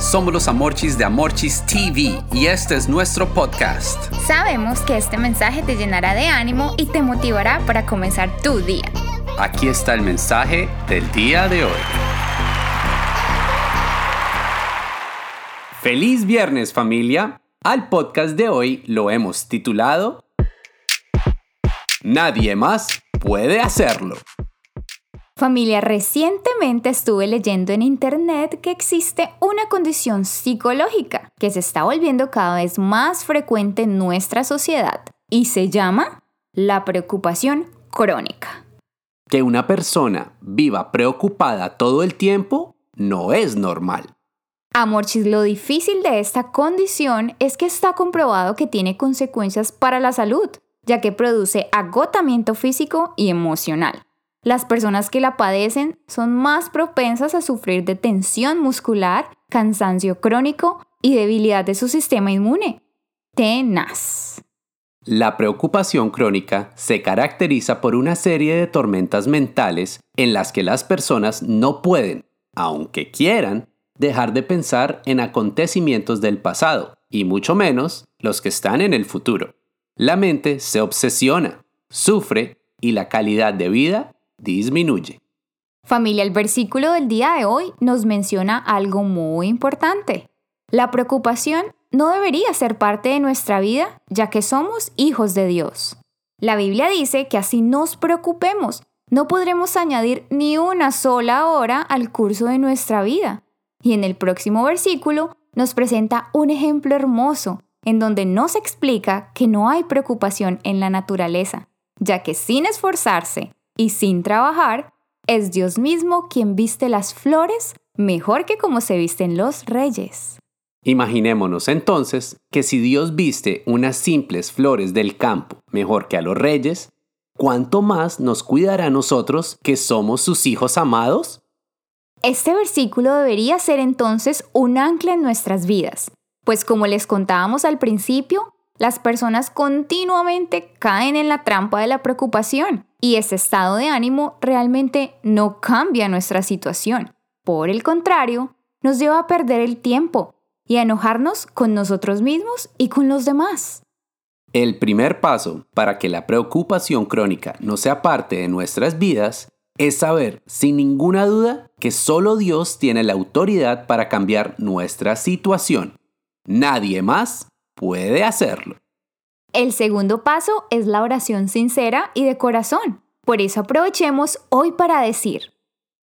somos los Amorchis de Amorchis TV y este es nuestro podcast. Sabemos que este mensaje te llenará de ánimo y te motivará para comenzar tu día. Aquí está el mensaje del día de hoy. Feliz viernes familia. Al podcast de hoy lo hemos titulado Nadie más puede hacerlo. Familia, recientemente estuve leyendo en internet que existe una condición psicológica que se está volviendo cada vez más frecuente en nuestra sociedad y se llama la preocupación crónica. Que una persona viva preocupada todo el tiempo no es normal. Amorchis, lo difícil de esta condición es que está comprobado que tiene consecuencias para la salud, ya que produce agotamiento físico y emocional. Las personas que la padecen son más propensas a sufrir de tensión muscular, cansancio crónico y debilidad de su sistema inmune. Tenaz. La preocupación crónica se caracteriza por una serie de tormentas mentales en las que las personas no pueden, aunque quieran, dejar de pensar en acontecimientos del pasado, y mucho menos los que están en el futuro. La mente se obsesiona, sufre y la calidad de vida disminuye. Familia, el versículo del día de hoy nos menciona algo muy importante. La preocupación no debería ser parte de nuestra vida, ya que somos hijos de Dios. La Biblia dice que así nos preocupemos, no podremos añadir ni una sola hora al curso de nuestra vida. Y en el próximo versículo nos presenta un ejemplo hermoso, en donde nos explica que no hay preocupación en la naturaleza, ya que sin esforzarse y sin trabajar, es Dios mismo quien viste las flores mejor que como se visten los reyes. Imaginémonos entonces que si Dios viste unas simples flores del campo mejor que a los reyes, ¿cuánto más nos cuidará a nosotros que somos sus hijos amados? Este versículo debería ser entonces un ancla en nuestras vidas, pues como les contábamos al principio, las personas continuamente caen en la trampa de la preocupación y ese estado de ánimo realmente no cambia nuestra situación. Por el contrario, nos lleva a perder el tiempo y a enojarnos con nosotros mismos y con los demás. El primer paso para que la preocupación crónica no sea parte de nuestras vidas es saber sin ninguna duda que solo Dios tiene la autoridad para cambiar nuestra situación. Nadie más puede hacerlo. El segundo paso es la oración sincera y de corazón. Por eso aprovechemos hoy para decir,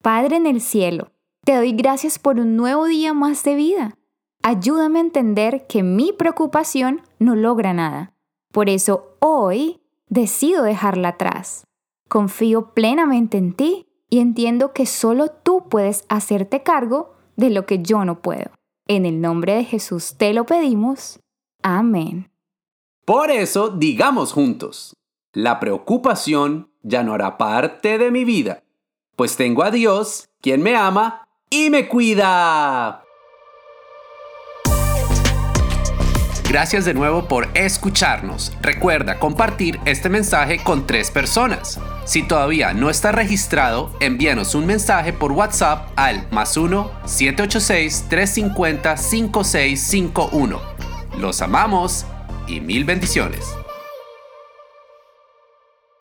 Padre en el cielo, te doy gracias por un nuevo día más de vida. Ayúdame a entender que mi preocupación no logra nada. Por eso hoy decido dejarla atrás. Confío plenamente en ti y entiendo que solo tú puedes hacerte cargo de lo que yo no puedo. En el nombre de Jesús te lo pedimos. Amén. Por eso digamos juntos, la preocupación ya no hará parte de mi vida, pues tengo a Dios, quien me ama y me cuida. Gracias de nuevo por escucharnos. Recuerda compartir este mensaje con tres personas. Si todavía no está registrado, envíanos un mensaje por WhatsApp al más 1-786-350-5651. Los amamos y mil bendiciones.